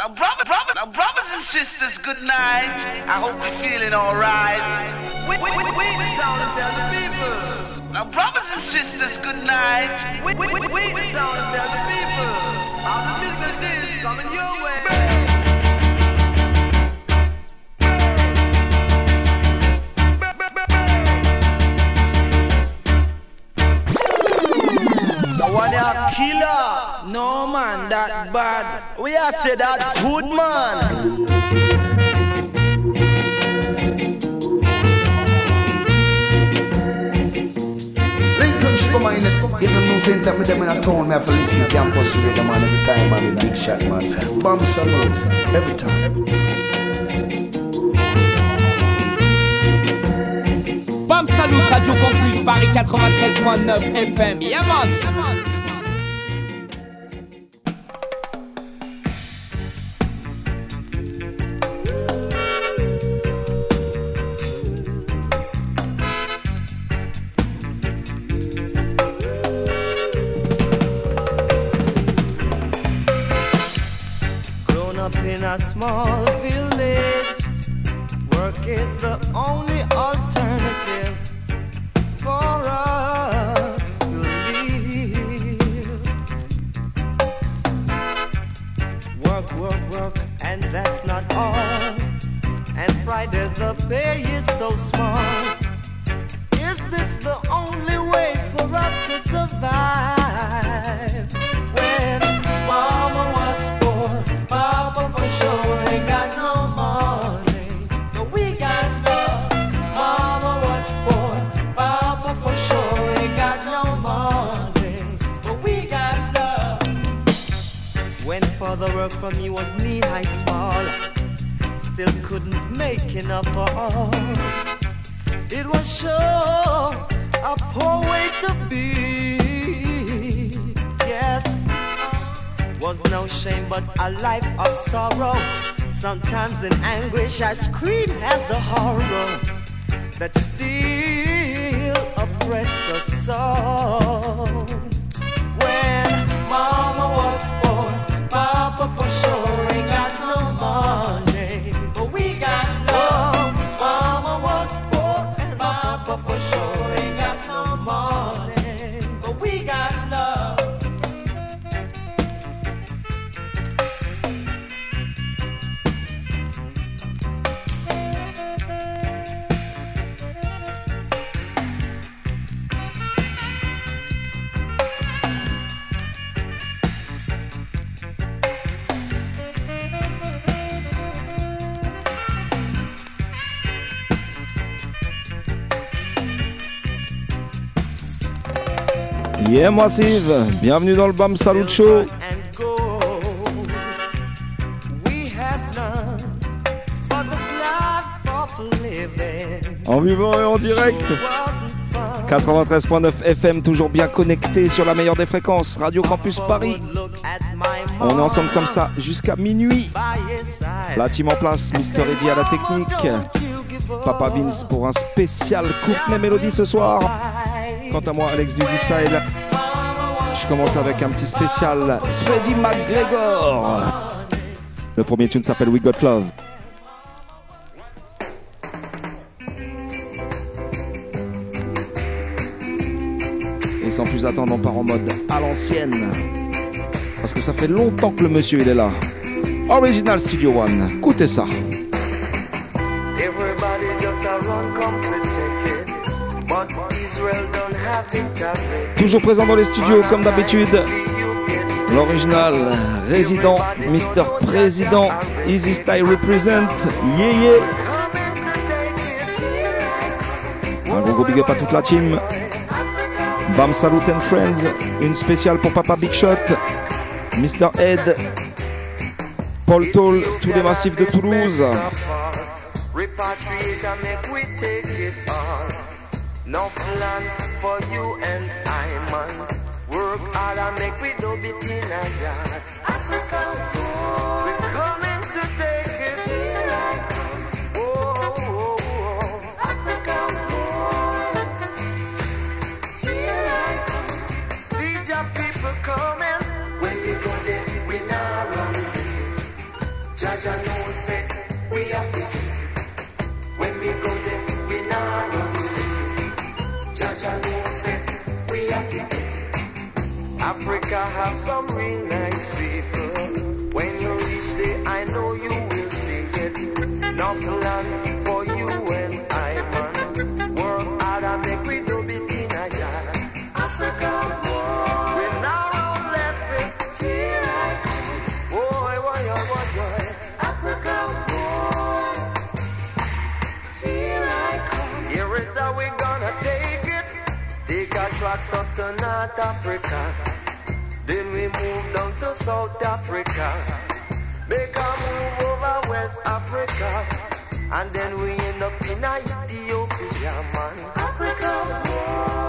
Now, brother, brother, now, brothers and sisters, good night. I hope you're feeling alright. We, we, we, we and tell the people. Now, brothers and sisters, good night. We, we, we, we tell the people. How the business is coming your way. killer. No man, that bad. We are say that good man. Come on, in the new center, me them in a town, me have to listen to campus radio, man, every time, man, big shot, man. Bam Salute, every time. Bam Salut, Radio Campus, Paris 93.9 FM. Yeah, man. a small Yeah Massive, bienvenue dans le BAM Salut Show. En vivant et en direct. wasn't fun. 93.9 FM, toujours bien connecté sur la meilleure des fréquences, Radio Campus Paris. On est ensemble comme ça jusqu'à minuit. La team en place, Mister Eddy à la technique. Papa Vince pour un spécial Courtney Mélodie ce soir. Quant à moi, Alex Duzzy Style. Commence avec un petit spécial Freddie McGregor. Le premier tune s'appelle We Got Love. Et sans plus attendre, on part en mode à l'ancienne. Parce que ça fait longtemps que le monsieur il est là. Original Studio One. Écoutez ça. Toujours présent dans les studios comme d'habitude. L'original résident, Mr. Président, Easy Style Represent, yeah yeah. Un gros gros big up à toute la team. Bam Salut and Friends, une spéciale pour Papa Big Shot, Mr. Ed, Paul Toll, tous les massifs de Toulouse. No plan for you and I, man. Work hard and make we do it in a yard. Africa, we're coming to take it. Here Whoa, whoa, whoa. Africa, here I come. See your people coming. Africa have some real nice people. When you reach there, I know you will see it. Enough land for you and I, man. Work hard and make we do in a yard. Africa, let. Here I come. Here I come. Here is how we gonna take it. Take our tracks up to North Africa. Then we move down to South Africa. Make a move over West Africa. And then we end up in Ethiopia, man. Africa,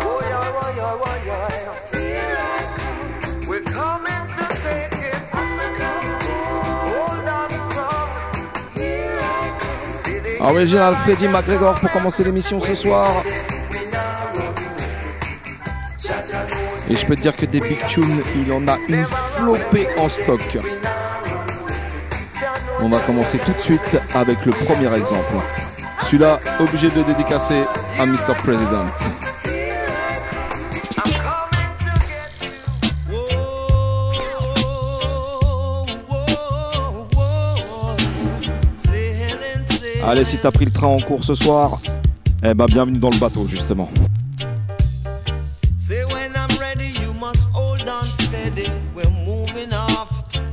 boy, yeah, boy, yeah, boy, yeah. Here I come. We're coming to take it. Africa, hold on strong. Here I come. See the Original Freddy McGregor pour commencer l'émission ce soir. Et je peux te dire que des big tunes, il en a une flopée en stock. On va commencer tout de suite avec le premier exemple. Celui-là, obligé de le dédicacer à Mr. President. Allez, si t'as pris le train en cours ce soir, eh ben bienvenue dans le bateau justement.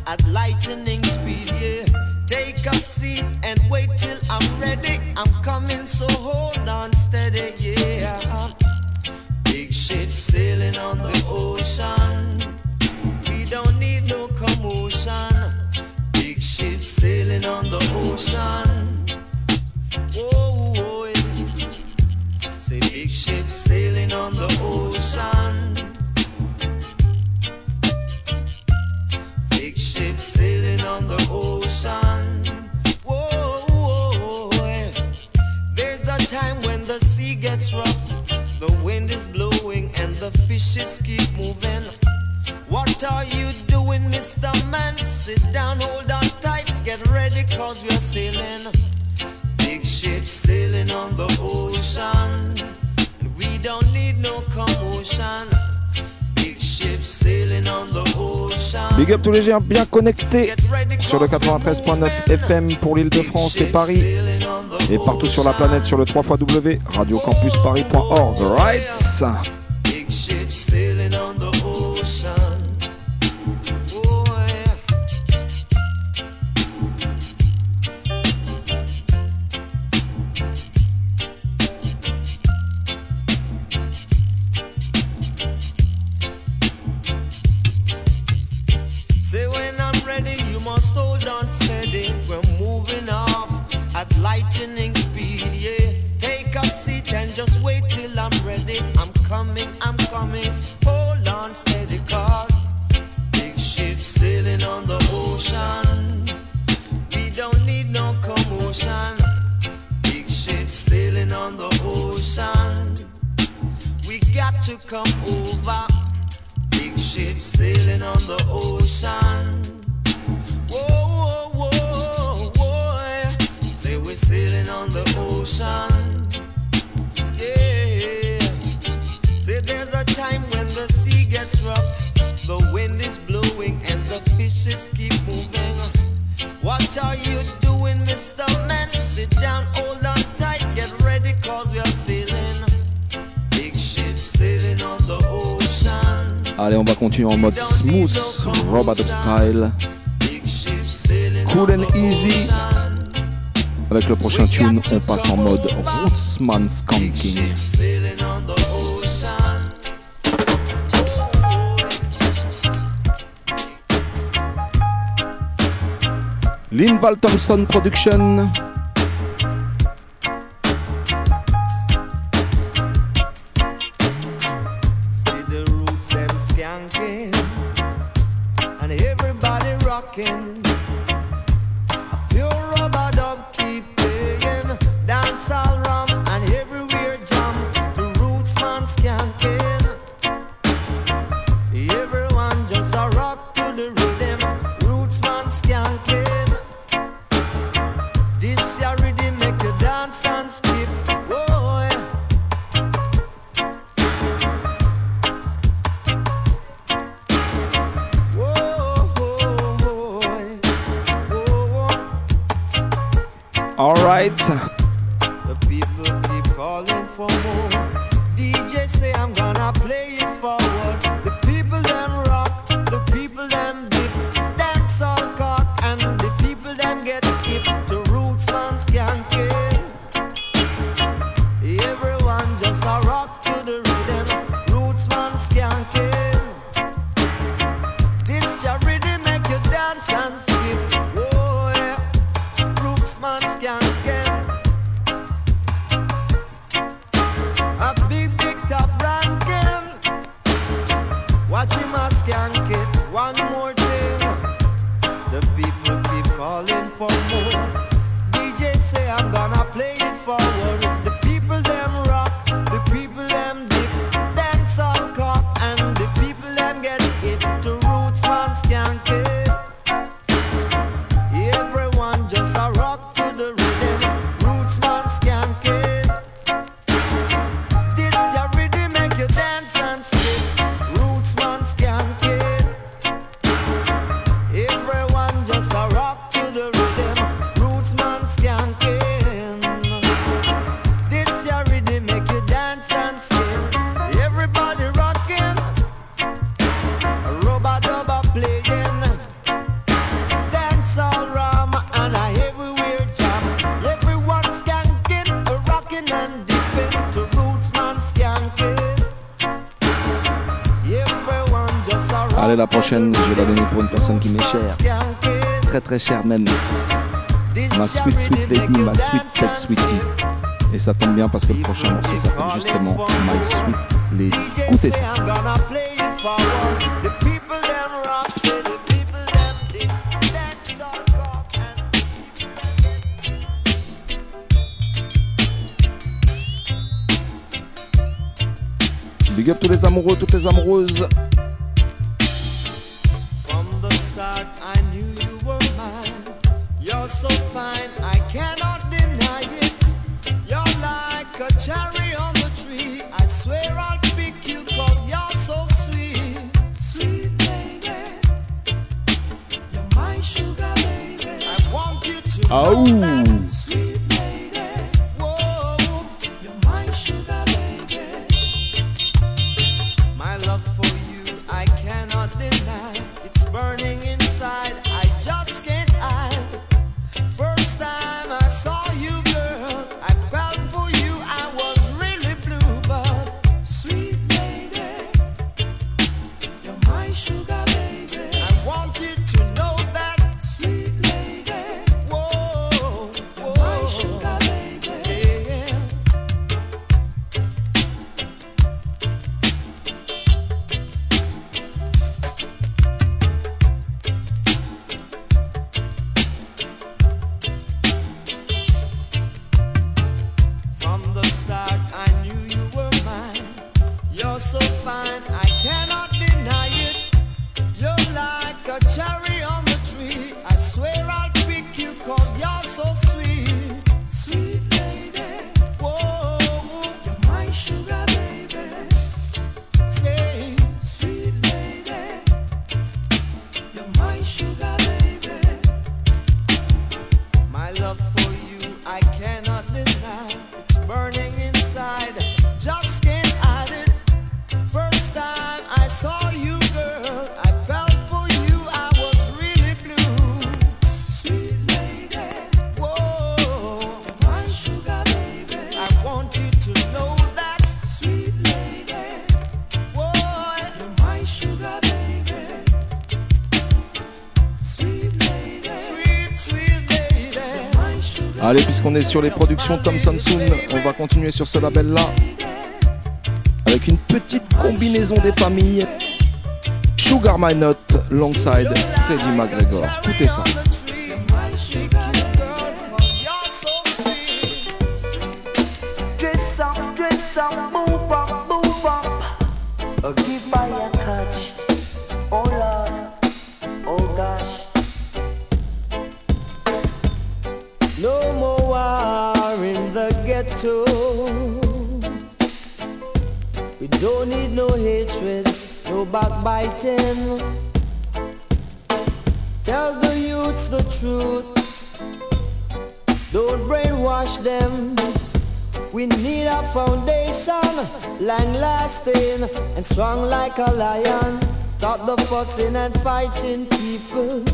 At lightning speed, yeah. Take a seat and wait till I'm ready. I'm coming, so hold on steady, yeah. Big ship sailing on the ocean. We don't need no commotion. Big ship sailing on the ocean. Whoa, whoa, yeah. Say big ship sailing on the ocean. Sailing on the ocean. Whoa, whoa, yeah. There's a time when the sea gets rough, the wind is blowing and the fishes keep moving. What are you doing, Mr. Man? Sit down, hold on tight, get ready, cause we're sailing. Big ship sailing on the ocean. We don't need no commotion. Big up tous les gens bien connectés sur le 93.9 FM pour l'île de France et Paris et partout sur la planète sur le 3 W radiocampusparis.org. Right? Must hold on steady. We're moving off at lightning speed, yeah. Take a seat and just wait till I'm ready. I'm coming, I'm coming. Hold on steady, cause big ship sailing on the ocean. We don't need no commotion. Big ship sailing on the ocean. We got to come over. Big ship sailing on the ocean. Whoa. Say we're sailing on the ocean. Say there's a time when the sea gets rough, the wind is blowing and the fishes keep moving. What are you doing, Mr. Man? Sit down, hold on tight, get ready, cause we are sailing. Big ship sailing on the ocean. Allez, on va continuer en mode smooth, robot style, Cool and Easy. Avec le prochain tune, on passe en mode Rootsman Skanking. Linval Thompson Production. rocking Schweizer. très cher même. Ma sweet sweet lady, ma sweet tech sweetie. Et ça tombe bien parce que le prochain morceau s'appelle justement My Sweet Lady. Écoutez ça. Big up tous les amoureux, toutes les amoureuses. sugar. sur les productions Tom Soon. On va continuer sur ce label là avec une petite combinaison des familles. Sugar My Nut, Longside, Freddy McGregor. Tout est ça. Dress up, dress up, move up, move up. Oh,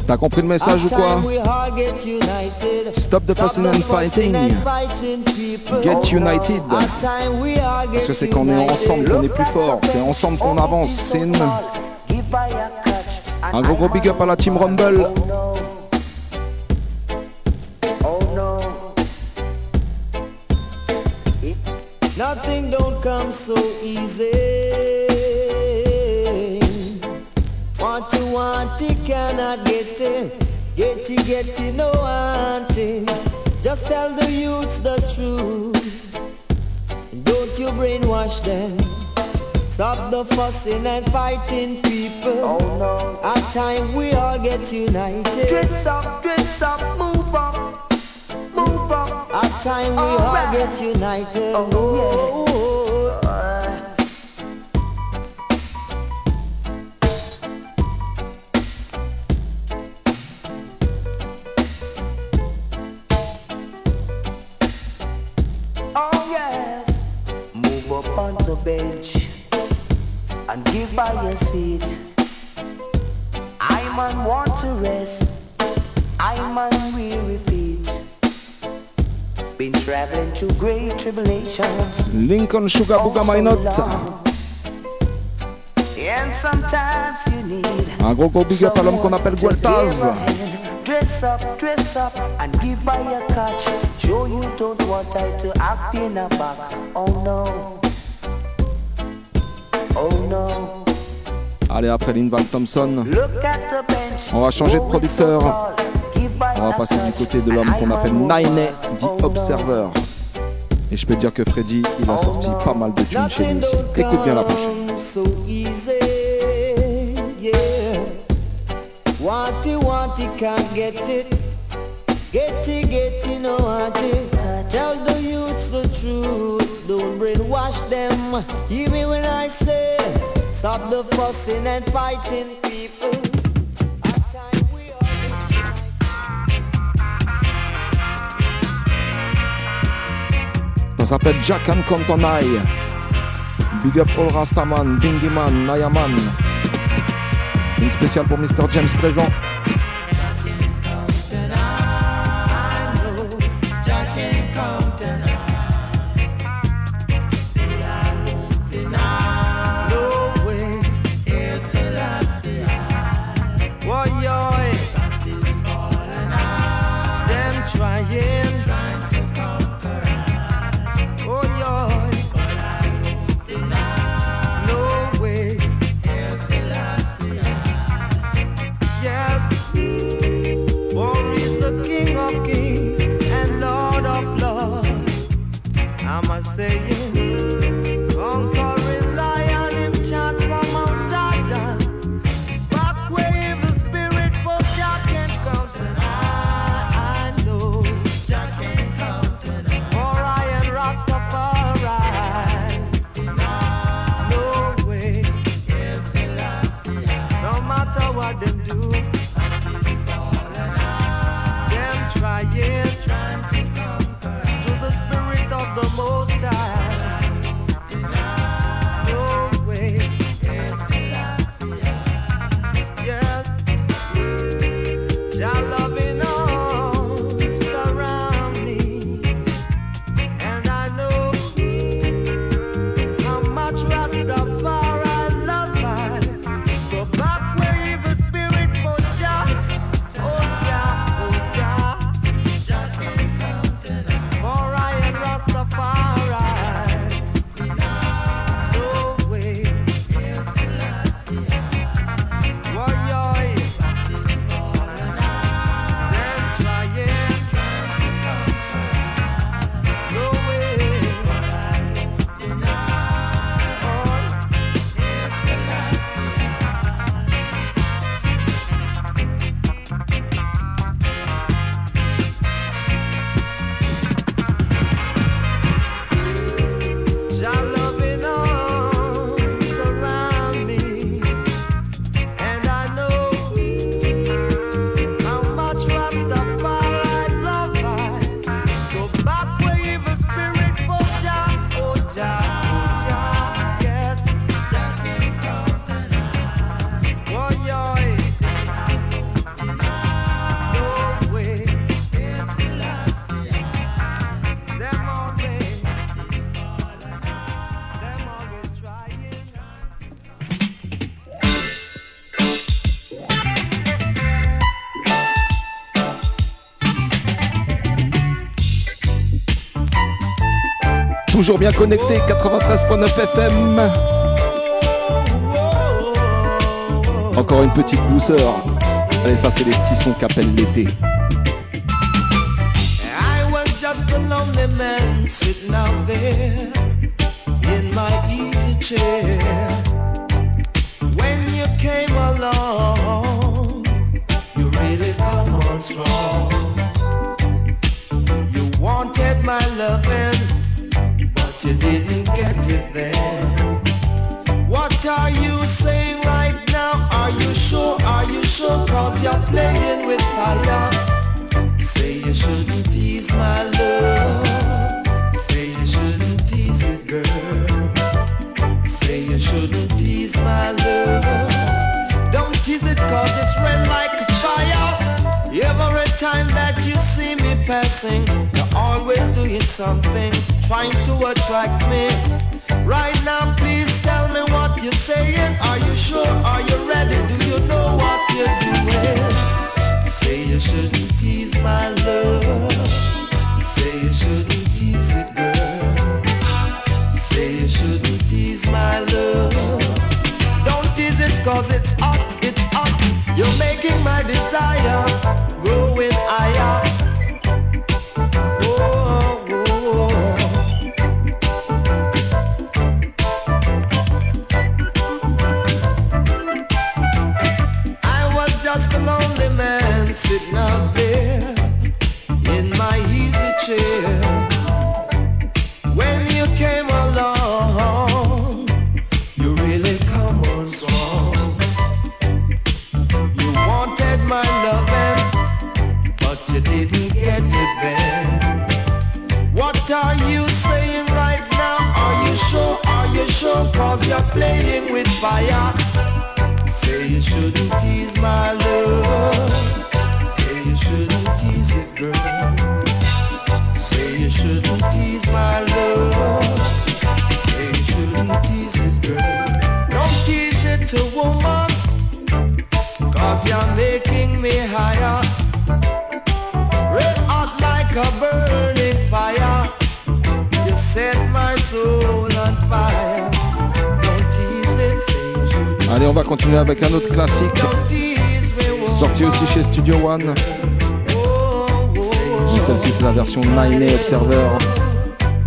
T'as compris le message ou quoi? Stop the fussing and fighting. Get united. Parce que c'est quand est ensemble qu'on est plus fort. C'est ensemble qu'on avance. C'est Un gros gros big up à la team Rumble. Oh oh nothing don't come so easy. Want to want it, cannot get it. Get it, get it, no want it. Just tell the youths the truth. Don't you brainwash them. Stop the fussing and fighting people. Oh no. At time we all get united. Dress up, dress up, move up, move up. At time we all, Alright. get united. Oh, Oh by your seat. I man want to rest. I man weary feet. Been traveling through great tribulations. Lincoln Sugar oh, Booga Note. long. And sometimes you need Un gros gros big up à l'homme qu'on appelle to Gueltaz. a. Dress up, dress up, and give by your catch. Show you don't want I to act in a back. Oh no. Oh no. Allez, après Lynn Van Thompson, on va changer de producteur. On va passer du côté de l'homme qu'on appelle Nine, dit Observer. Et je peux dire que Freddy, il a sorti pas mal de tunes chez lui aussi. Écoute bien la prochaine. Getty, getty, no auntie. Tell the youths the truth. Don't brainwash them. Hear me when I say stop the fussing and fighting people. Ça s'appelle Jack and Compton Eye. Big up All Rastaman, Bingy Man, Nayaman. Une spéciale pour Mr. James présent. Toujours bien connecté, 93.9 FM. Encore une petite douceur. Allez, ça, c'est les petits sons qu'appelle l'été. Man there.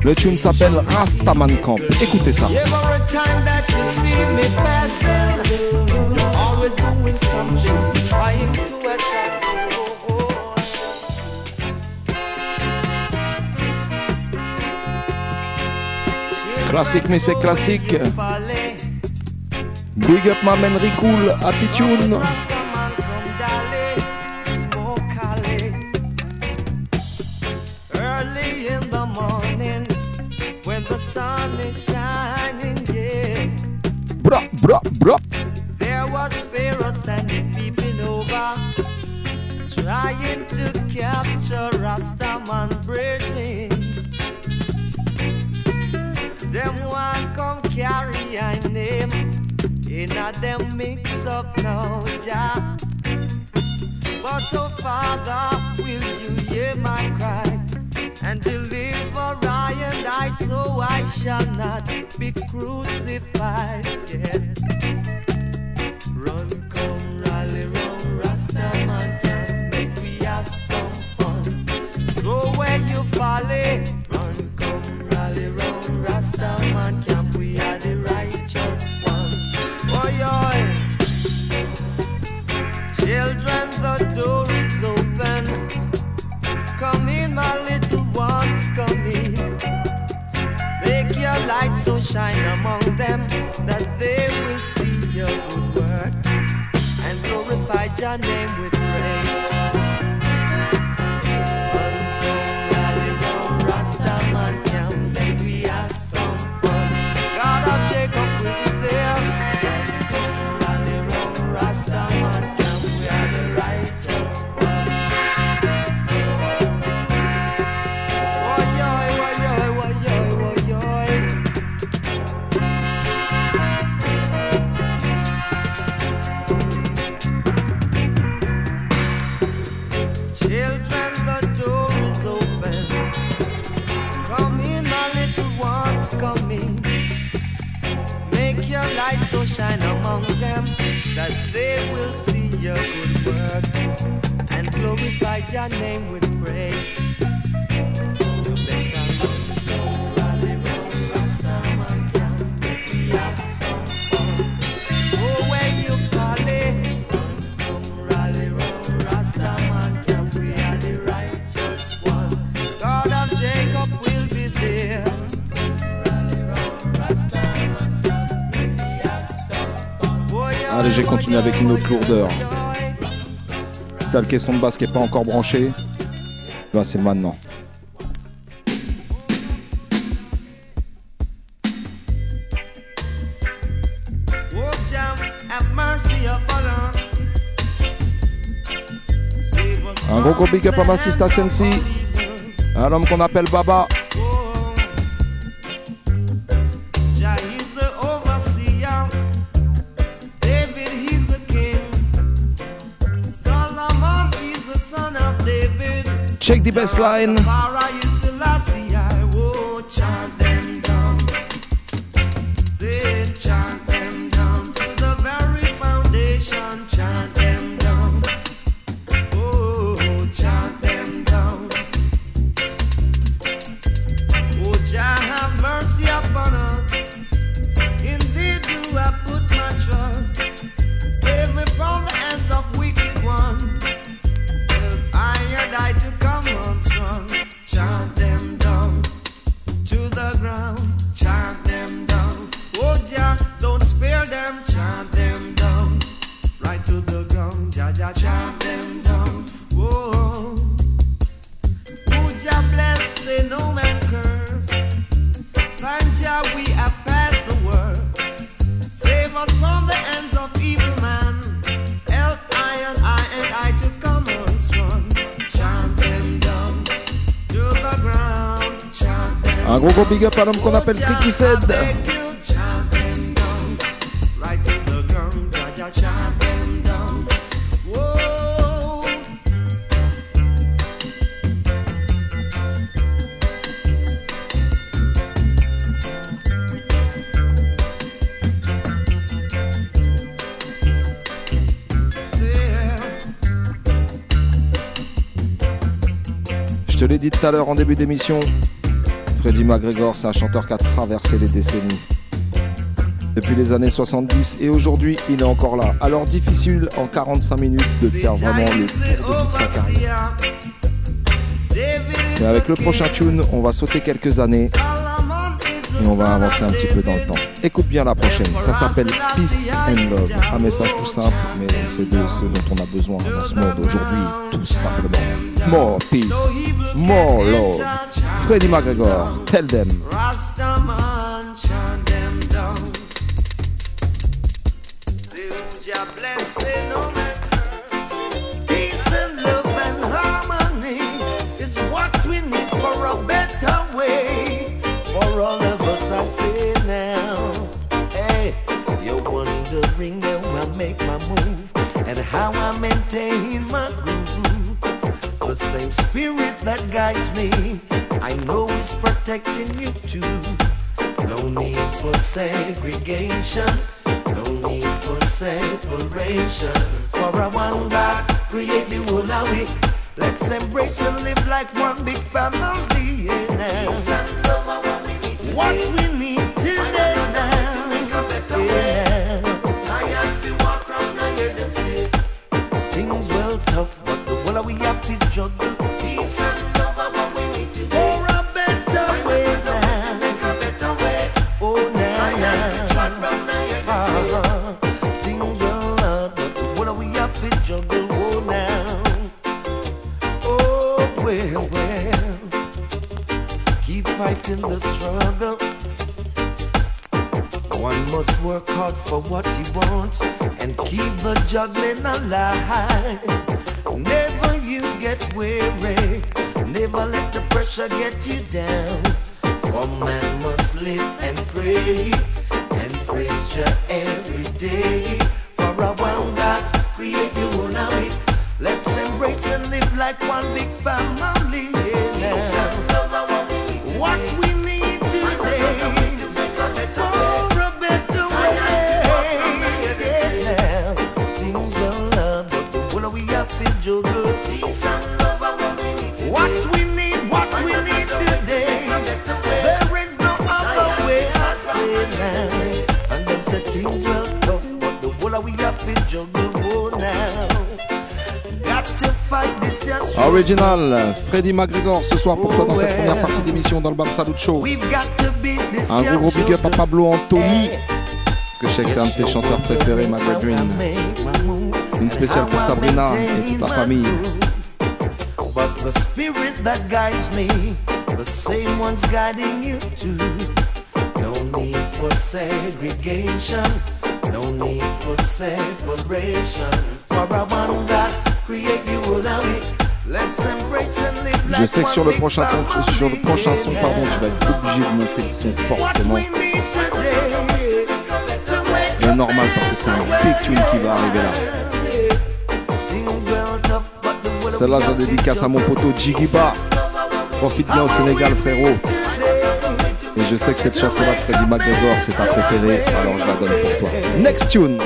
Le tune s'appelle Rastaman Camp. Écoutez ça. Classique, mais c'est classique. Big up ma man Ricoul, Happy Tune. light so shine among them that they will see your good work and glorify your name with praise. Among that they will see your good work and glorify your name with j'ai continué avec une autre lourdeur. t'as le caisson de basse qui est pas encore branché, bah c'est maintenant. Un gros gros big up à ma of Sensi, evil. un homme qu'on appelle Baba. Check die Bestline. Un gros gros big up à l'homme qu'on appelle Freaky Said. Je te l'ai dit tout à l'heure en début d'émission, Freddie McGregor, c'est un chanteur qui a traversé les décennies. Depuis les années 70 et aujourd'hui, il est encore là. Alors difficile en 45 minutes de faire vraiment le tour de sa carrière. Mais avec le prochain tune, on va sauter quelques années et on va avancer un petit peu dans le temps. Écoute bien la prochaine, ça s'appelle Peace and Love. Un message tout simple, mais c'est de ce dont on a besoin dans ce monde aujourd'hui, tout simplement. More peace, more love. Freddie McGregor, tell them. I say now. Hey, you're wondering how I make my move and how I maintain my groove. The same spirit that guides me, I know is protecting you too. No need for segregation, no need for separation. For a one God create the whole of it. Let's embrace and live like one big family. Yeah, now. What we tough, Fighting the struggle. One must work hard for what he wants and keep the juggling alive. Never you get weary, never let the pressure get you down. For man must live and pray and praise Jah every day. For a one God create you it. Let's embrace and live like one big family. Original, Freddy McGregor ce soir pour toi dans cette première partie d'émission dans le Bam Salut Show. Un gros gros big up à Pablo Anthony. Parce que je sais que c'est un de tes chanteurs préférés, McGregor. Une spéciale pour Sabrina et toute la famille. But the spirit that guides me, the same one's guiding you too. No need for segregation, no need for separation. For a one God create you and me. Je sais que sur le prochain, sur le prochain son, pardon, tu vas être obligé de monter le son forcément. C'est normal parce que c'est un big tune qui va arriver là. Celle-là, je dédicace à mon poteau Jigiba. Profite bien au Sénégal, frérot. Et je sais que cette chanson-là de Freddy McGregor, c'est ta préférée, alors je la donne pour toi. Next tune.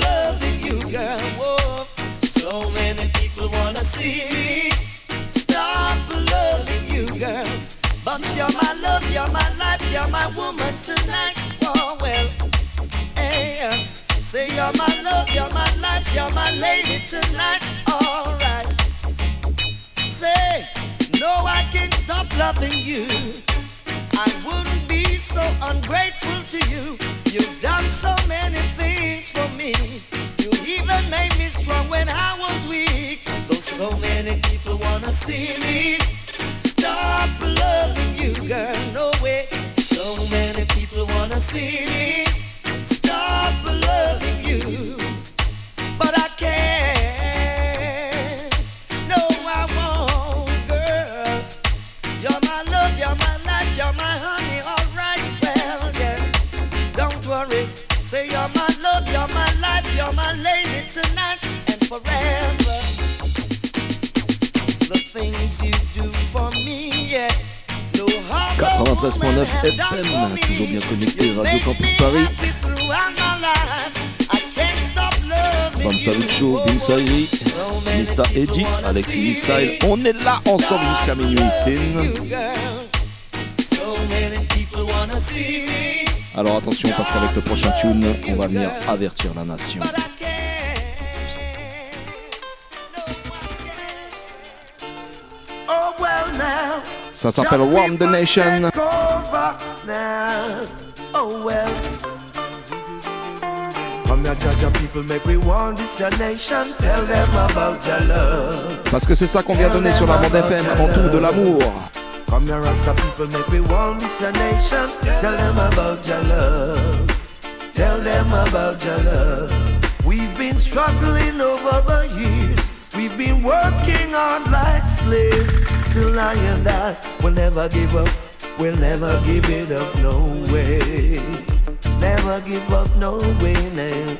Loving you. Girl. So many people wanna see me. Stop loving you girl. But you're my love, you're my life, you're my woman tonight. Oh, well, am uh, Say you're my love, you're my life, you're my lady tonight. Alright Say, no I wouldn't so ungrateful to you. You've done so many things for me. You even made me strong when I was weak. Though so many people wanna see me 93.9 FM, toujours bien connecté, Radio Campus Paris. Bam Salucho, Vince Ayri, Mista Edgy, Alexis Style. On est là ensemble jusqu'à minuit Alors attention, parce qu'avec le prochain tune, on va venir avertir la nation. Ça s'appelle Warm the Nation. Oh well. Parce que c'est ça qu'on vient donner sur la bande FM avant tout, de l'amour. Come here, Rasta people, make we warn this your nation. Tell them about your love. Tell them about your love. We've been struggling over the years. We've been working hard like slaves. Still I and I will never give up. We'll never give it up, no way. Never give up, no way now.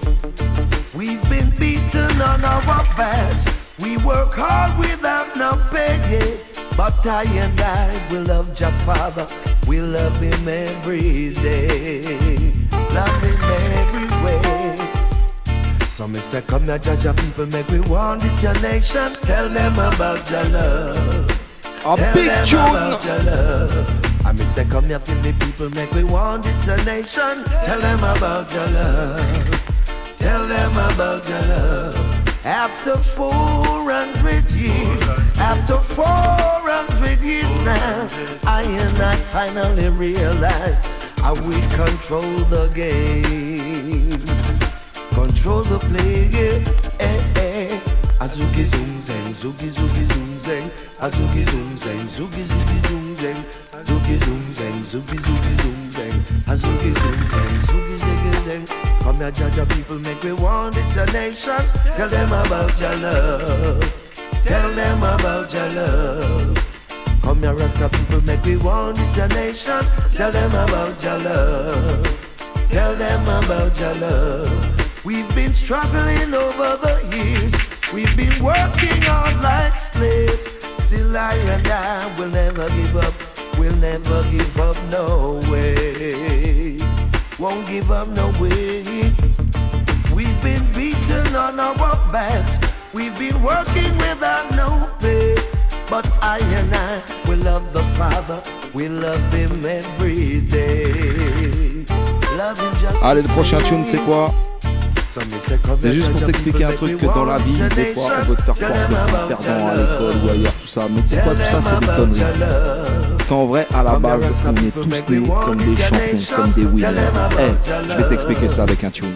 We've been beaten on our backs. We work hard without no pay. But I and I will love your father. We love him every day. Love him every way. So me say, come now, judge your people, make we want this your nation. Tell them about your love. A big tune about your love. I And say, come here, feel the people, make we want this a nation. Tell them about your love. Tell them about your love. After 400 years, after 400 years now, I and I finally realize how we control the game. Control the play, yeah. Azuki zoom zeng, zuki zuki zoom zeng, azuki zoom zeng, zuki zuki zoom zeng, zuki zoom zeng, zuki zuki zoom zeng, azuki zoom zeng, zuki zuki zeng. Come here, your people, make we want this a nation. Tell them about your love. Tell them about your love. Come here, Rasta people, make we want this a nation. Tell them about your love. Tell them about your love. We've been struggling over the years. We've been working hard like slaves. Still I and I will never give up. We'll never give up, no way. Won't give up, no way. We've been beaten on our backs. We've been working without no pay. But I and I will love the Father. We love Him every day. Love just Allez, le prochain tune, c'est quoi C'est juste pour t'expliquer un truc que dans la vie, des fois, on veut te faire croire que t'es perdant à l'école ou ailleurs, tout ça. Mais tu sais quoi, tout ça, c'est des conneries. Qu'en vrai, à la base, on est tous nés comme des champions, comme des winners. Eh, je vais t'expliquer ça avec un tune.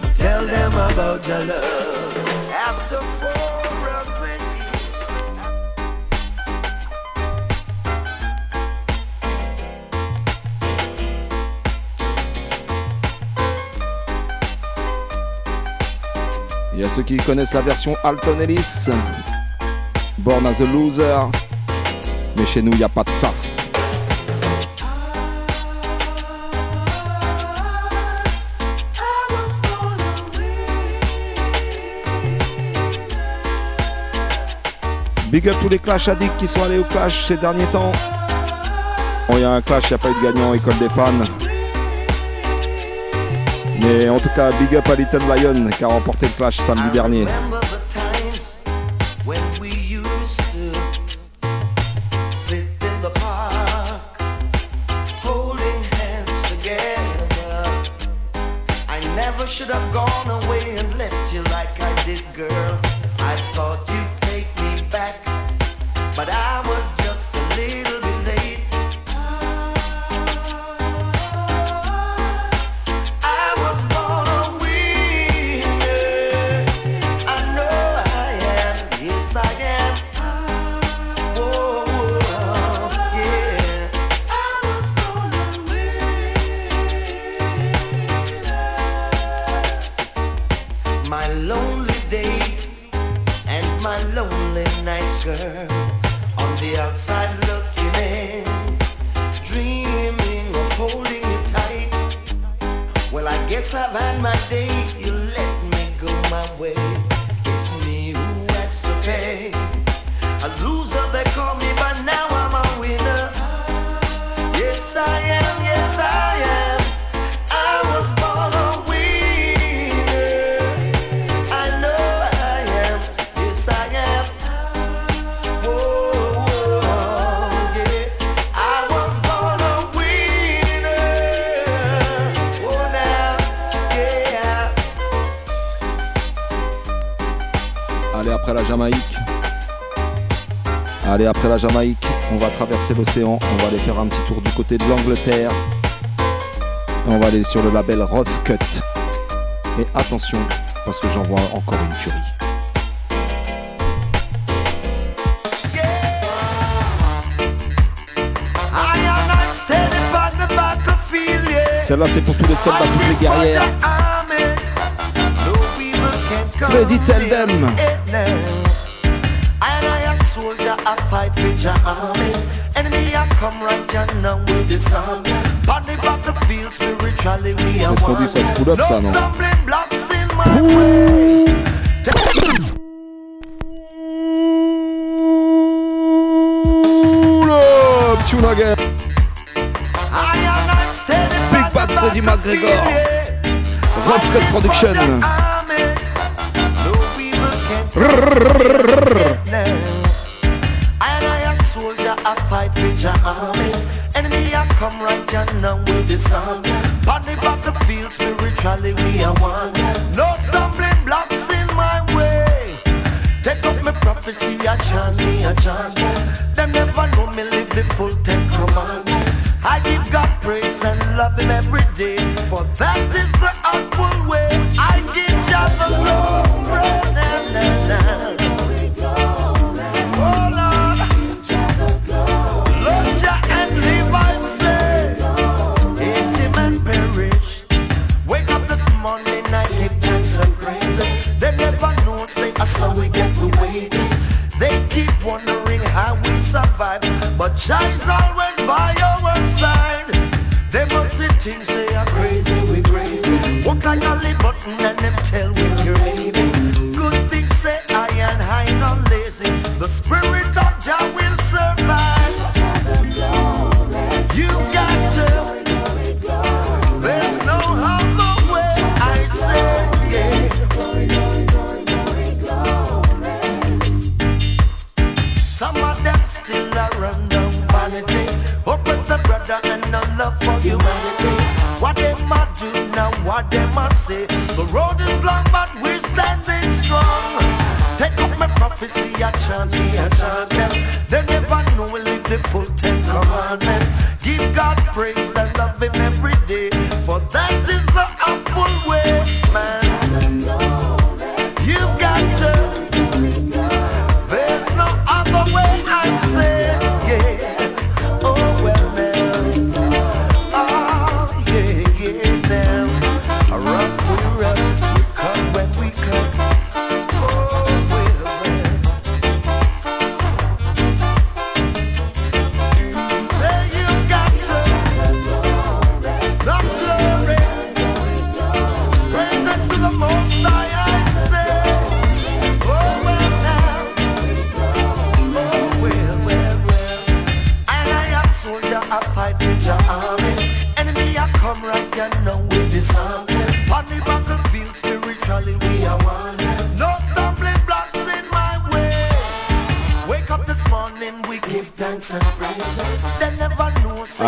Il y a ceux qui connaissent la version Alton Ellis, Born as a Loser. Mais chez nous, il n'y a pas de ça. Big up tous les Clash Addicts qui sont allés au Clash ces derniers temps. Bon, il y a un Clash, il n'y a pas eu de gagnant, école des fans. Mais en tout cas, big up à Little Lion qui a remporté le Clash samedi dernier. Jamaïque, on va traverser l'océan. On va aller faire un petit tour du côté de l'Angleterre. Et on va aller sur le label Rough Cut. Et attention, parce que j'en vois encore une tuerie. Celle-là, c'est pour tous les soldats, toutes les guerrières. Freddy, tell them. I fight for your army. Enemy, I come right you now with this. On the battlefield, spiritually, we are one. dit, ça se pull up, ça, non No stumbling blocks in my way. Tune again. I am not Big Bad Freddie McGregor. Rough Cut Production. Army. Enemy, I come right and now with the song. On the battlefield, spiritually we are one. No stumbling blocks in my way. Take up my prophecy, I chant me, I chant. Them never know me live the full ten commandments. I give God praise and love Him every day. For that is the awful way. I give God the glory. Na, na, na. Jah is always by our side. They must see things what them a say. The road is long, but we're standing strong. Take up my prophecy, I chant me, I chant them. They never know we live the full ten commandments. Give God praise and love Him every day. For that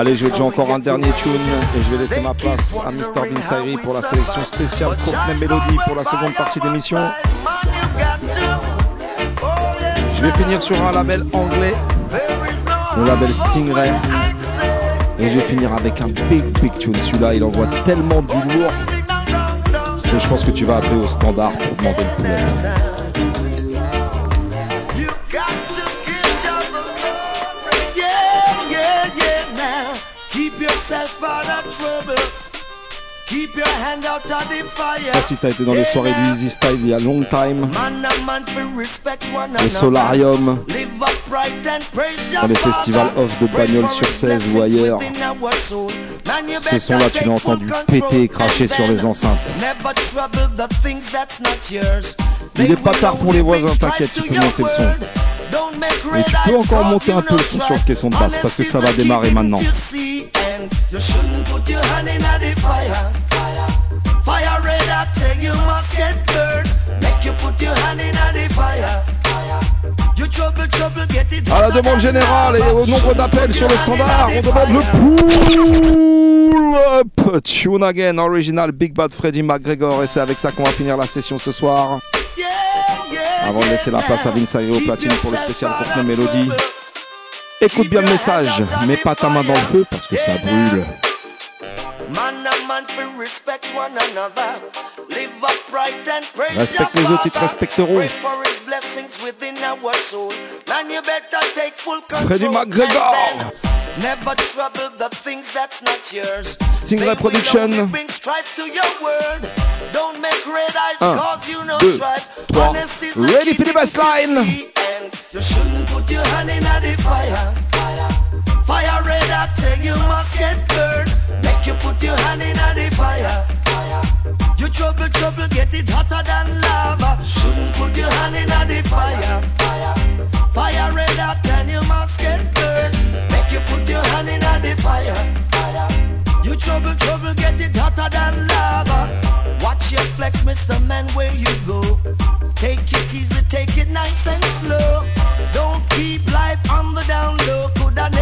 Allez, je jouer encore un dernier tune et je vais laisser ma place à Mr. Vince Ayri pour la sélection spéciale Courtney Melody pour la seconde partie d'émission. Je vais finir sur un label anglais, le label Stingray. Et je vais finir avec un big big tune. Celui-là, il envoie tellement du lourd que je pense que tu vas appeler au standard pour demander le poulet. Ça, si t'as été dans les soirées du Easy Style il y a long time, le. Solarium, dans les festivals off de for sur his 16 ou ailleurs. better sons-là, tu l'as entendu péter et cracher sur les enceintes. Il est pas tard pour les voisins, t'inquiète, tu peux monter le son. Et tu peux encore monter un peu le son sur le caisson de basse parce que ça va démarrer maintenant. You shouldn't put your hand in the fire. Fire red, I tell you must get burned. Make you put your hand in the fire. You trouble, trouble, get it. À la demande générale et au nombre d'appels sur le standard, on demande le pull up tune again, original Big Bad Freddy McGregor et c'est avec ça qu'on va finir la session ce soir. Avant de laisser la place à Vince au platine pour le spécial Courtney Melody. Écoute bien le message, mets pas ta main dans le feu parce que ça brûle. Respecte your les autres, ils te respecteront. Pray for his blessings within our soul. Man, you better take full control. McGregor. Never trouble the things that's not yours. Stingray Make we Production. know we bring strife to your world. Don't make red eyes Un, cause you no deux, strife. trois. The Ready for the best line. You shouldn't put your hand in the fire. Fire red, I tell you must get burned. Put your hand in the fire. You trouble, trouble, get it hotter than lava. Shouldn't put your hand in the fire. Fire red, I tell you must get burned. Make you put your hand in the fire. You trouble, trouble, get it hotter than lava. Watch your flex, Mr. Man, where you go. Take it easy, take it nice and slow. Don't keep life on the down low.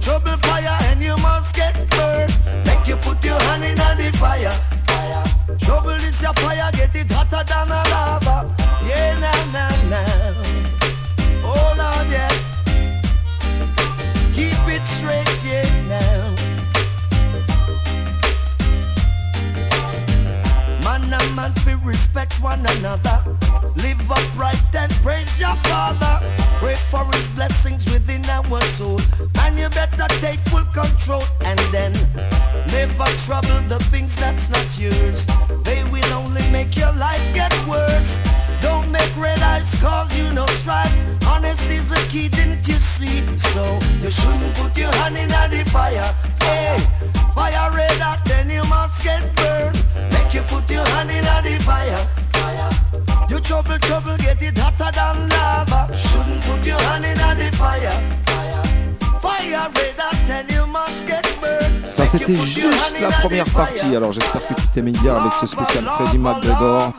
Trouble, fire, and you must get burned. Make you put your hand in the fire. Fire. Trouble is your fire, get it hotter than a Man man respect one another. Live upright and praise your Father. Pray for His blessings within our soul. And you better take full control and then never trouble the things that's not yours. They will only make your life get worse. Don't make red eyes cause you no strife. Honesty is a key, didn't you see? So you shouldn't put your hand in the fire. Hey, fire red hot, then you must get your hand in the fire. Fire. You trouble, trouble, get it hotter than lava. Shouldn't put your hand in the fire. Fire. Fire red hot, then you must get burned. Ça c'était juste la première partie, alors j'espère que tu t'aimes bien avec ce spécial Freddy McGregor.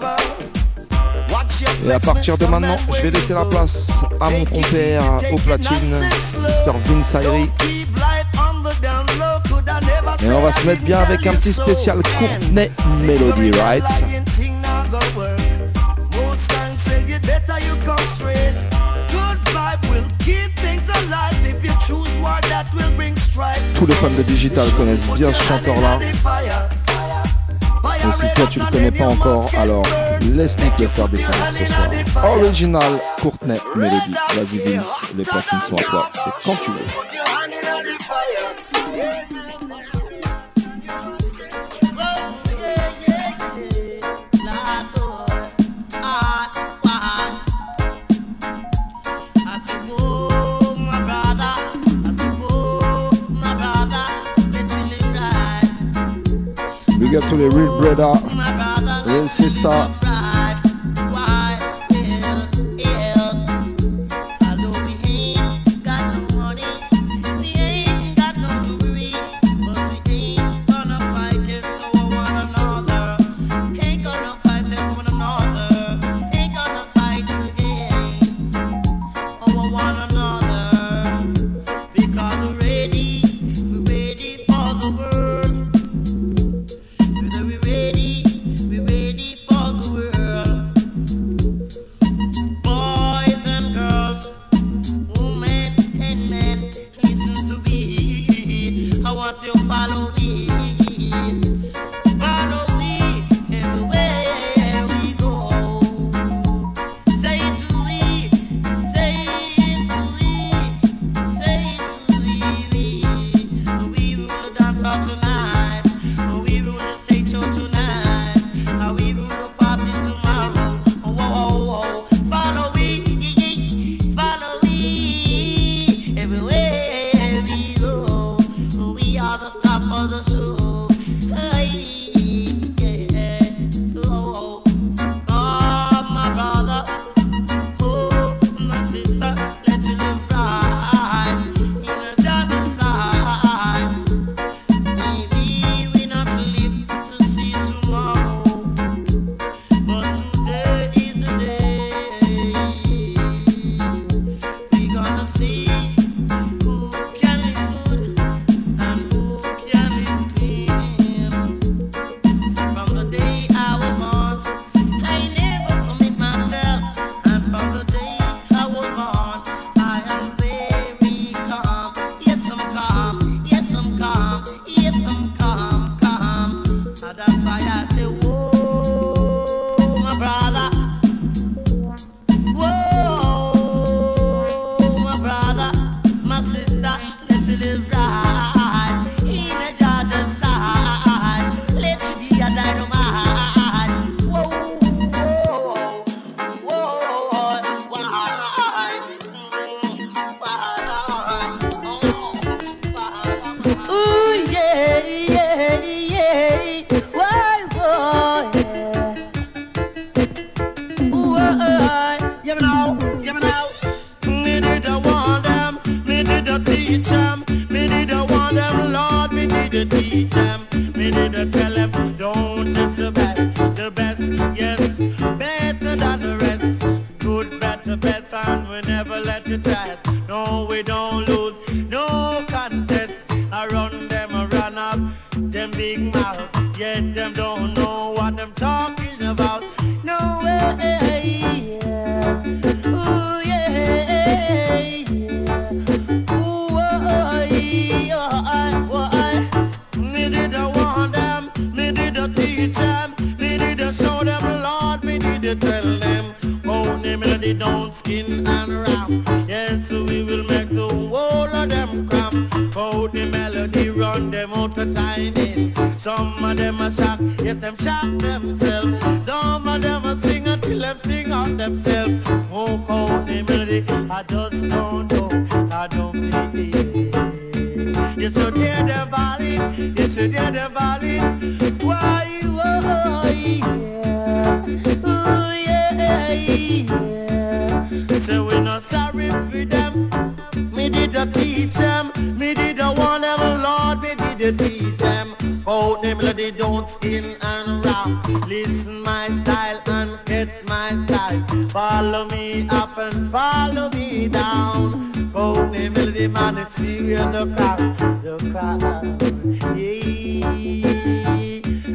Et à partir de maintenant, je vais laisser la place à mon compère au platine, Mr. Vince Ayri. Et on va se mettre bien avec un petit spécial Courtney Melody, right? Tous les fans de digital connaissent bien ce chanteur-là. Et si toi tu le connais pas encore, alors laisse-nous te le faire découvrir ce soir. Original Courtney Melody. Vas-y Vince, les platines sont à toi. C'est quand tu veux. Big up to the real brother, real sister.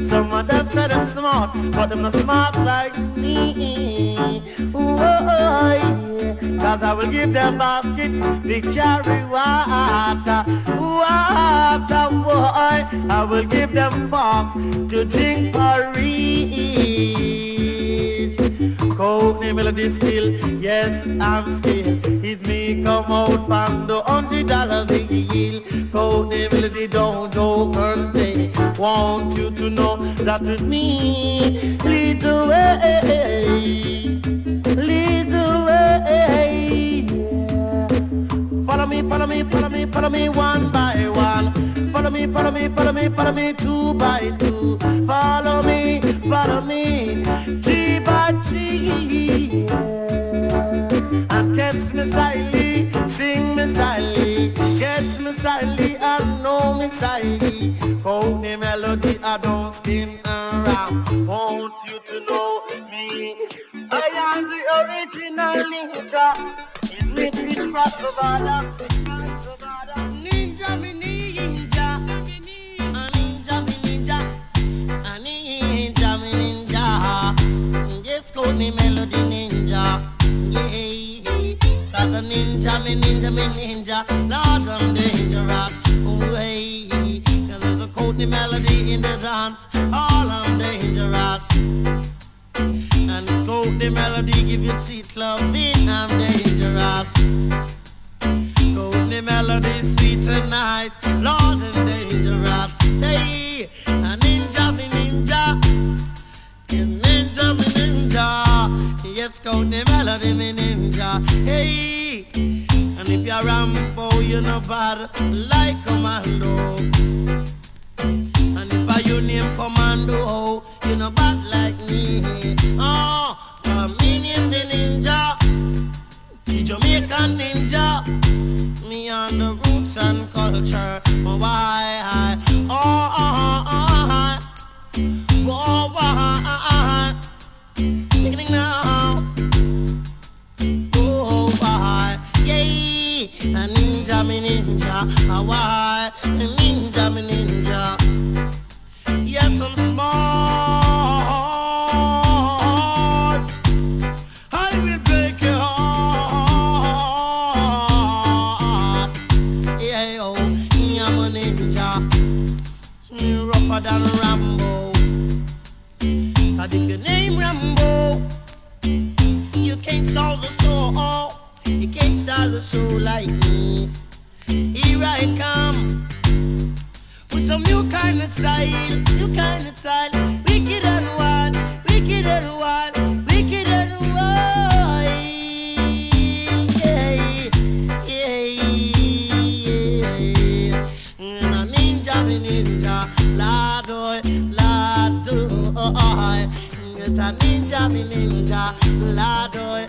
Some of them say them smart, but them not smart like me. Cause I will give them basket, they carry water, water, boy. I will give them fork to drink porridge. Courtney melody skill, yes I'm skilled. It's me come out from the hundred dollar bill. Courtney melody don't joke and want you to know that with me lead the way, lead the way. Follow me, follow me, follow me, follow me one by one. Follow me, follow me, follow me, follow me two by two. Follow me, follow me, three three. And catch me silently, sing me silently, catch me silently, and know me silently. Hold the melody, I don't skin rap. Want you to know me. I am the original ninja. It's me, Chris me Melody Ninja. Yeah. Cause a ninja, me ninja, me ninja. Lord, I'm dangerous. Way. Cause there's a Courtney Melody in the dance. All I'm dangerous. And called the melody, give you sweet loving, I'm dangerous. Code the melody, sweet tonight, Lord, I'm dangerous. Say, code the melody, ninja. Hey, and if you're Rambo, you're not bad, like commando. And if I you name commando, you know bad like me. Oh, in the ninja, the Jamaican ninja. Me on the roots and culture. Oh, why? Oh, oh, oh, oh, oh, why? Oh, Beginning oh, oh, now. Oh, ninja. Ah, why? A ninja, me ninja. Yes, I'm smart. I will break your heart. Yeah, oh, I'm a ninja. Rougher than Rambo. And if your name Rambo, you can't stall the show. You can't stall the show like me. some new kind of style, new kind of style. Wicked and wild, wicked and wild, wicked and wild. Yeah, yeah, yeah. Mm, Na ninja, me ninja, ladoy, ladoy. It's a ninja, oh, oh, oh. me mm, ninja, ladoy.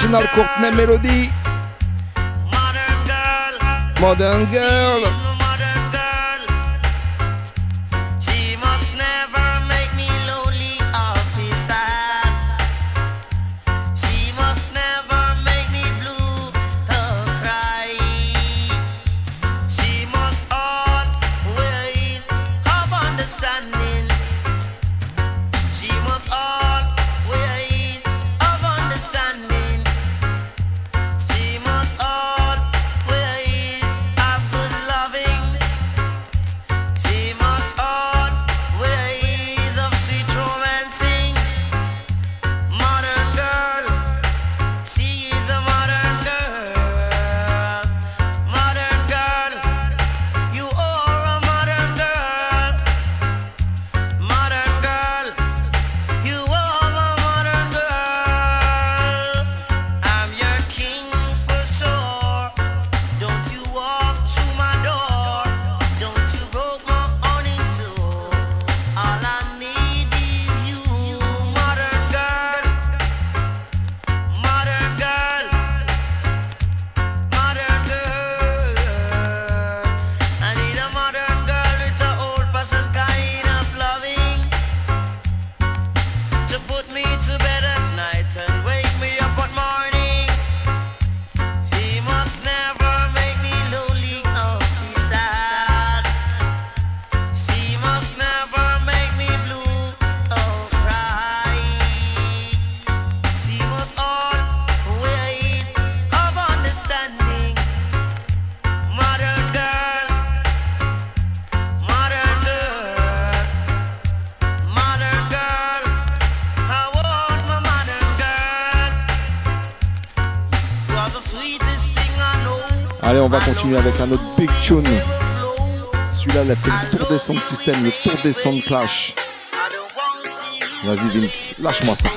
original Courtenay Melody. Modern Girl. Modern girl. On va continuer avec un autre big tune. Celui-là, il a fait le tour des sons de système, le tour des sons de clash. Vas-y Vince, lâche-moi ça.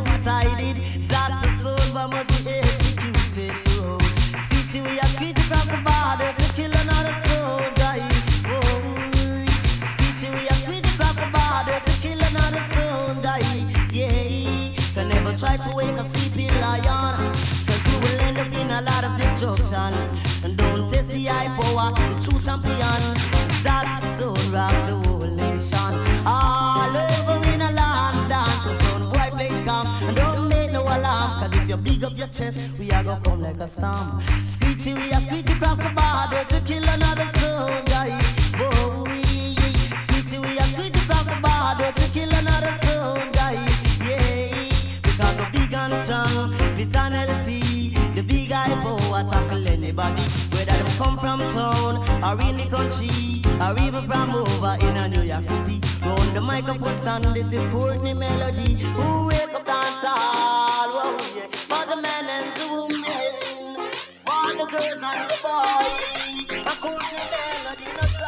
one decided that the soul soldier must be executed. Oh, we are screeching from the border to kill another soldier. Oh, we are screeching from the border to kill another soldier. Yeah, so never try to wake a sleeping lion, cause you will end up in a lot of destruction. And don't test the high power, the true champion. That's so rough. you big up your chest, we are gonna come like a storm. Screechy, we are screechy from the border to kill another soul, guy. Whoa, we, screechy, we are screechy from the border to kill another soul, guy. Yeah, because the big and strong, fit and healthy, the big eye power tackle anybody, whether they come from town or in the country or even from over in a New York City the microphone stand. This is Courtney Melody. Who wake up dance all? Whoa, yeah. For the men and the women, for the girls and the boys. A Courtney Melody.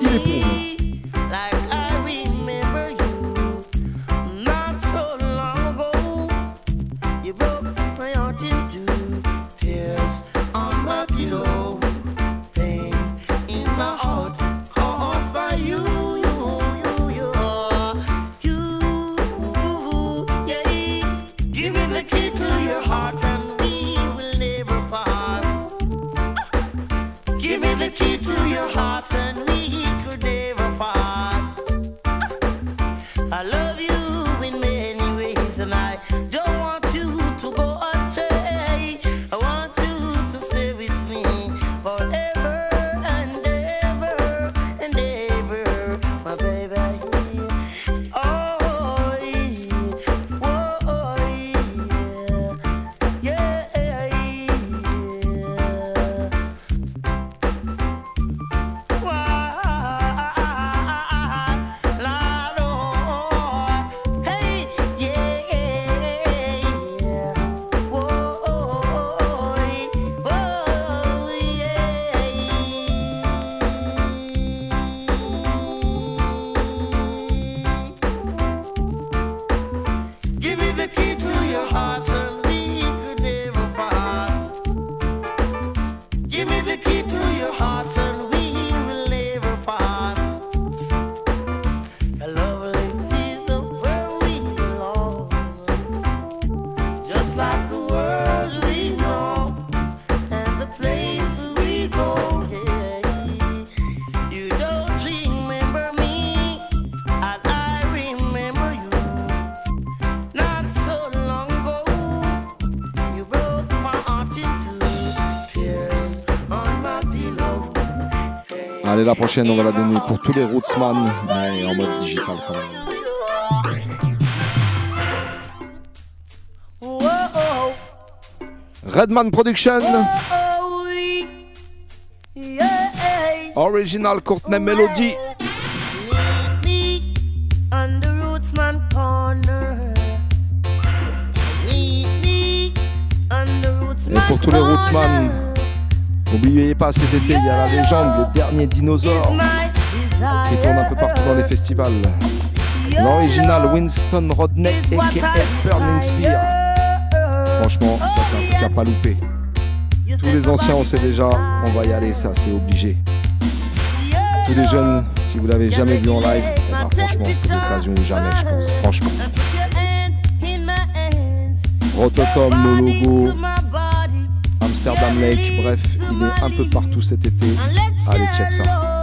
e pum. Allez, la prochaine, on va la donner pour tous les Rootsman, mais en mode digital quand même. Redman Production. Oh, oh, oh, Original Courtney Melody. pas, cet été, il y a la légende, le dernier dinosaure, qui tourne un peu partout dans les festivals. L'original Winston Rodney, a.k.a. Burning Spear. Franchement, ça c'est un truc à pas louper. Tous les anciens, on sait déjà, on va y aller, ça c'est obligé. Tous les jeunes, si vous l'avez jamais vu en live, eh ben, franchement, c'est l'occasion ou jamais, je pense, franchement. Rototom, le logo, Amsterdam Lake, bref, il est un peu partout cet été. Allez, check ça.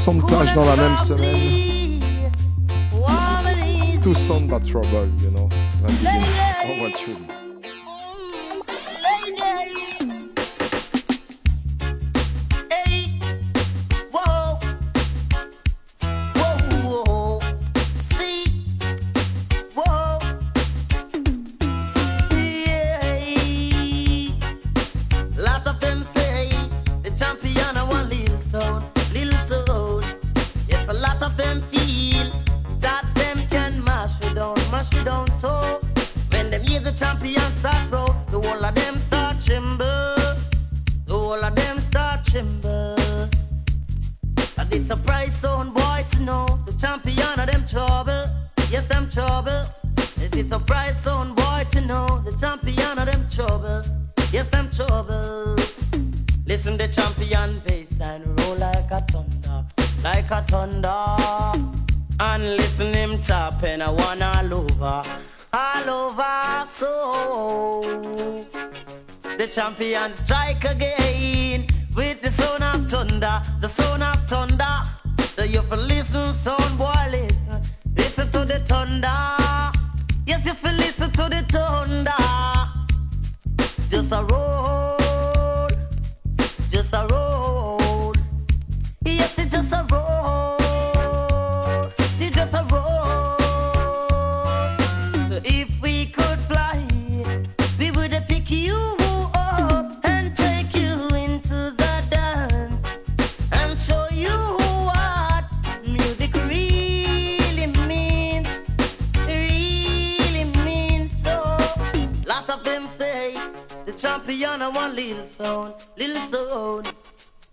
60 clashs dans la même semaine. Tous Sound Trouble. yes, them trouble. It's a bright zone boy to know the champion of them trouble. Yes, them trouble. Listen the champion bass and roll like a thunder, like a thunder. And listen him tap I want all over, all over. So the champion strike again with the sound of thunder, the sound of thunder. So you feel listen, son, boy, listen. Listen to the thunder. Yes, you feel listen to the thunder. Just a road. just a road. One little sound, little sound.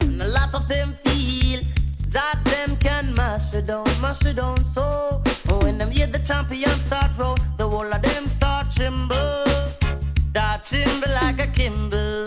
And a lot of them feel that them can mash it down, mash it down. So when them hear the champion start roll, the whole of them start tremble, start tremble like a kimble.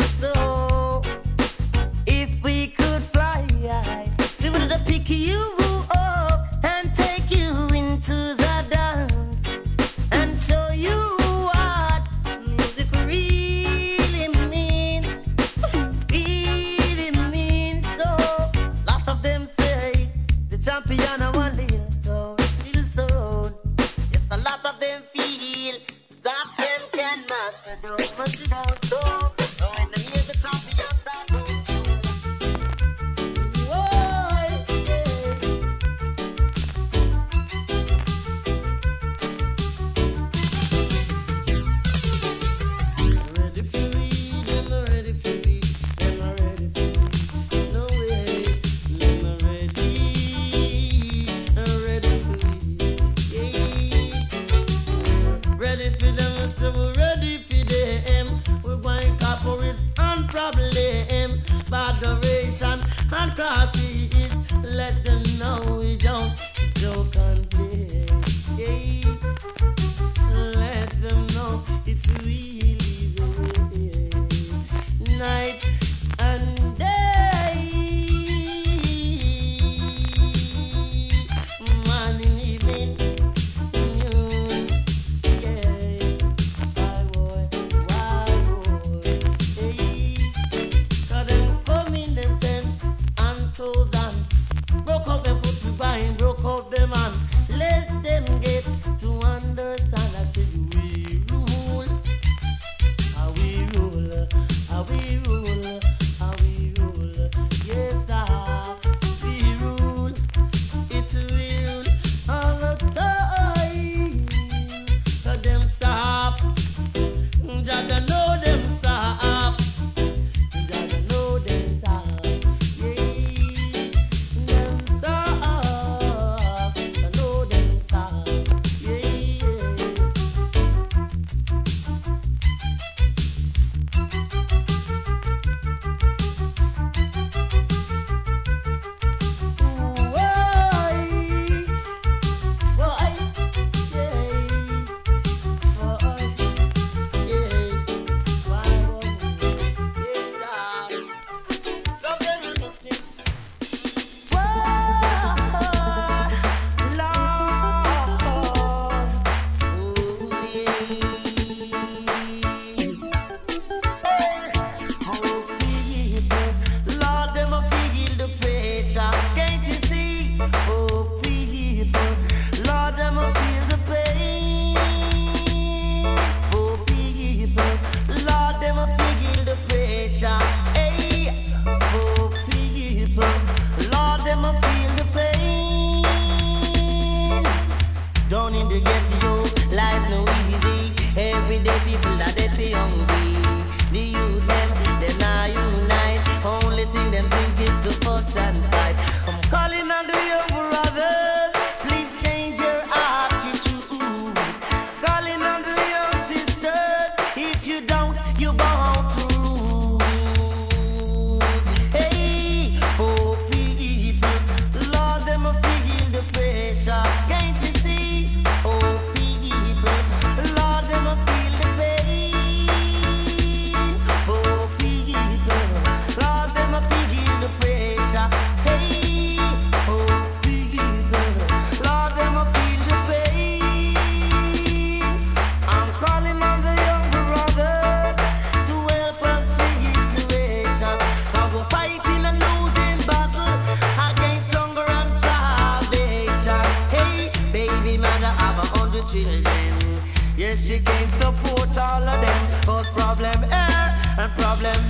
Problem here and problem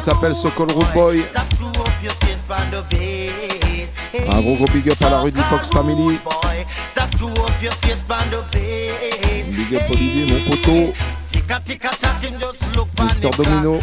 album s'appelle Sokol Root Un gros gros big up à la Rudy Fox Family. Big up Olivier, mon poteau. Mr. Domino.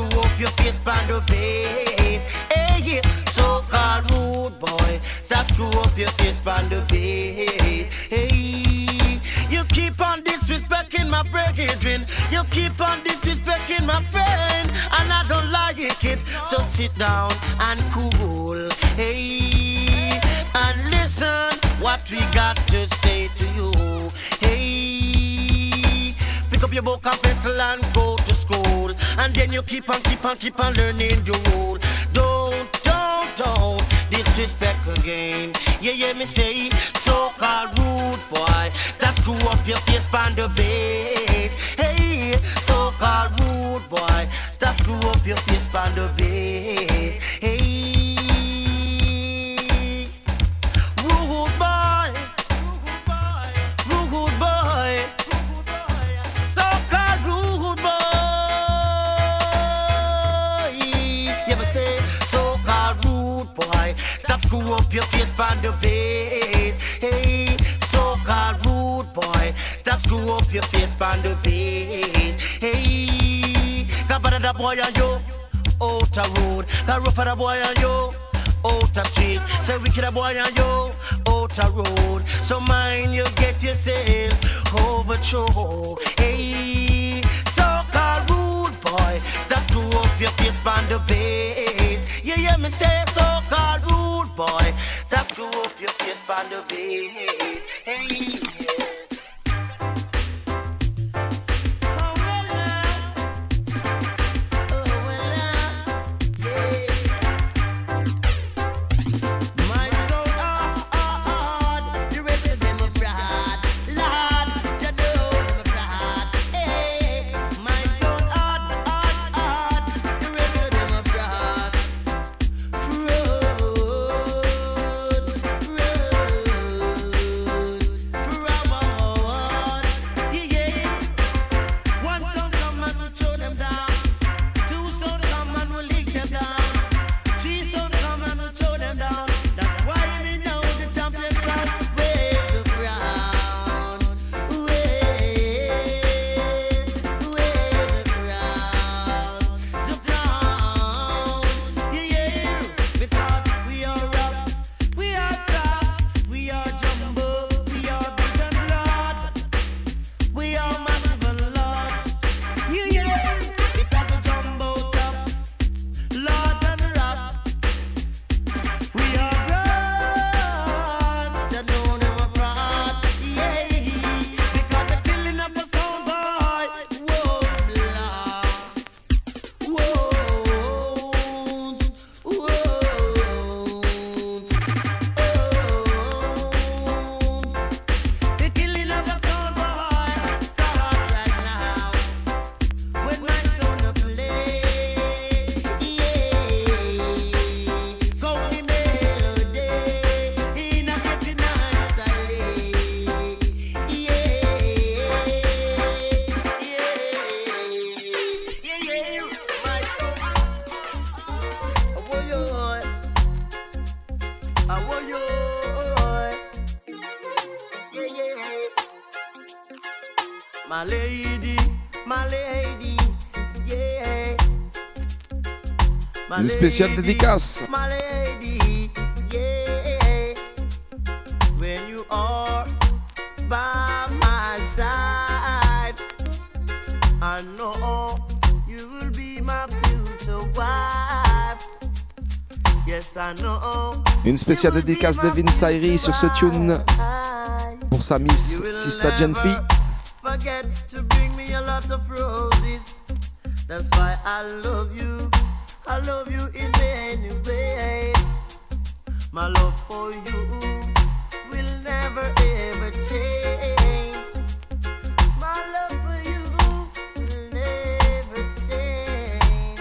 Screw up your face pan the bed. Hey yeah, so called rude boy, stop screw up your face pan the bed. Hey, you keep on disrespecting my brethren. You keep on disrespecting my friend, and I don't like it. Kid. So sit down and cool. Hey, and listen what we got to say to you. Hey, pick up your book and pencil and go to and then you keep on, keep on, keep on learning the rule. Don't, don't, don't disrespect again. Yeah, yeah, me say, so-called rude boy, that screw up your face on the bed. Hey, so-called rude boy, stop screw up your face on the bed. You ever say, so-called rude boy, stop screw up your face on the bed. Hey, so-called rude boy, stop screw up your face on the bed. Hey, got better that boy on you, outer road. Got rougher that boy on you, outer street. Say wicked that boy on you, outer road. So mind you get yourself overthrown. Hey, so-called rude boy, stop screw up your face on the bed. You hear me say so-called rude boy, stop screw up your face on the bed. Hey, Yes, I know. Une spéciale dédicace de Vince Ayri sur ce tune pour sa Miss Sista Genfi. Forget to bring me a lot of roses. That's why I love you. I love you in many ways. My love for you will never ever change. My love for you will never change.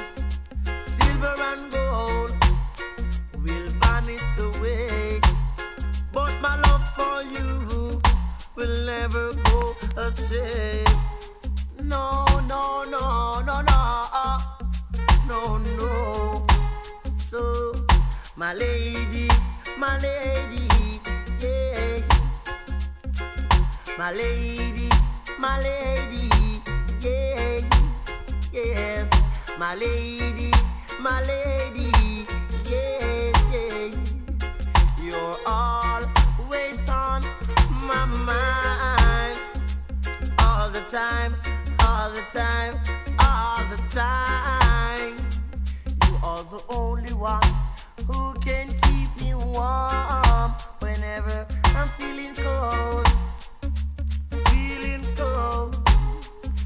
Silver and gold will vanish away. But my love for you will never go astray. No, no, no, no, no, no, no. So, my lady, my lady, yes. My lady, my lady, yes, yes. My lady, my lady, yes, yes. You're always on my mind. All the time, all the time, all the time. Are the only one who can keep me warm whenever I'm feeling cold. Feeling cold.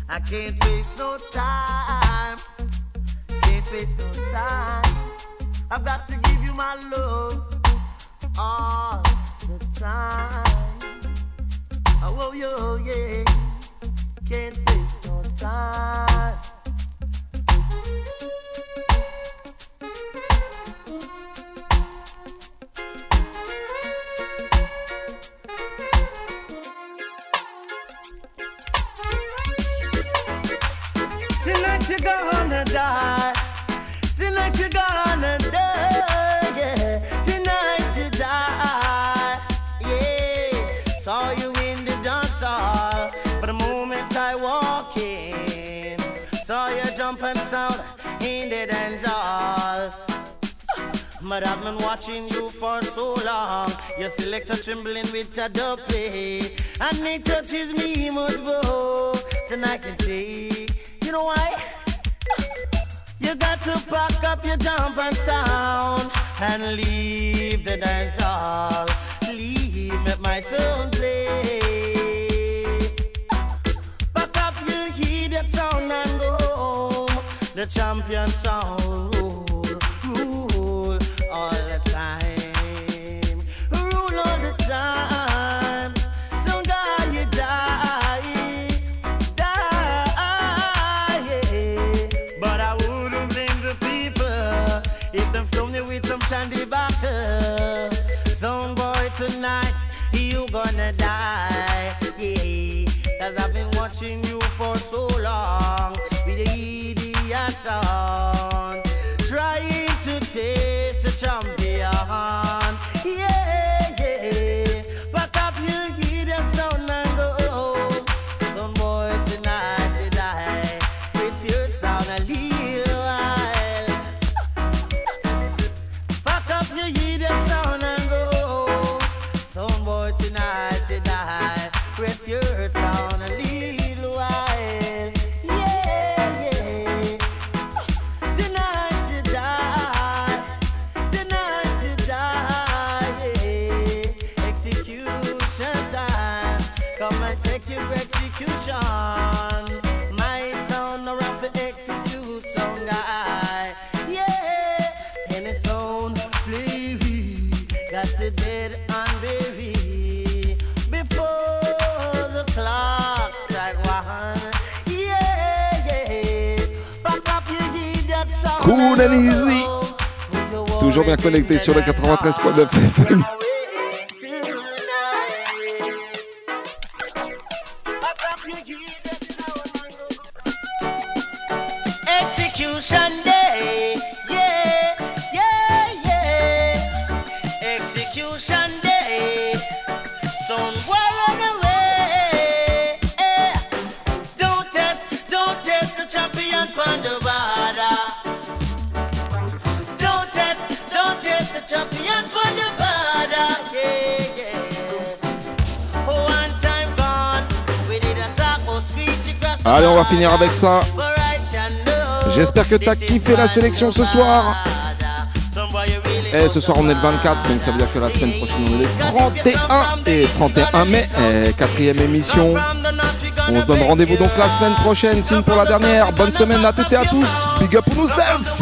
I can't waste no time. Can't waste no time. I've got to give you my love all the time. Oh, oh, yeah. Can't waste no time. Tonight you're gonna die. Tonight you're gonna die. Yeah. Tonight you die. Yeah. Saw you in the. But the moment I walk in, saw you jump and sound in the dance hall. But I've been watching you for so long. Your selector trembling with a duppy. And it touches me much more. Then I can see. You know why? You got to pack up your jump and sound and leave the dance hall. Leave let my soul play. Pack up your heated sound and go home. The champion sound easy. Toujours bien connecté sur le 93.9 FM. Avec ça. J'espère que t'as kiffé la sélection ce soir. Et ce soir on est le 24, donc ça veut dire que la semaine prochaine on est le 31 et 31 mai, quatrième émission. On se donne rendez-vous donc la semaine prochaine, signe pour la dernière. Bonne semaine à toutes et à tous. Big up pour nous self.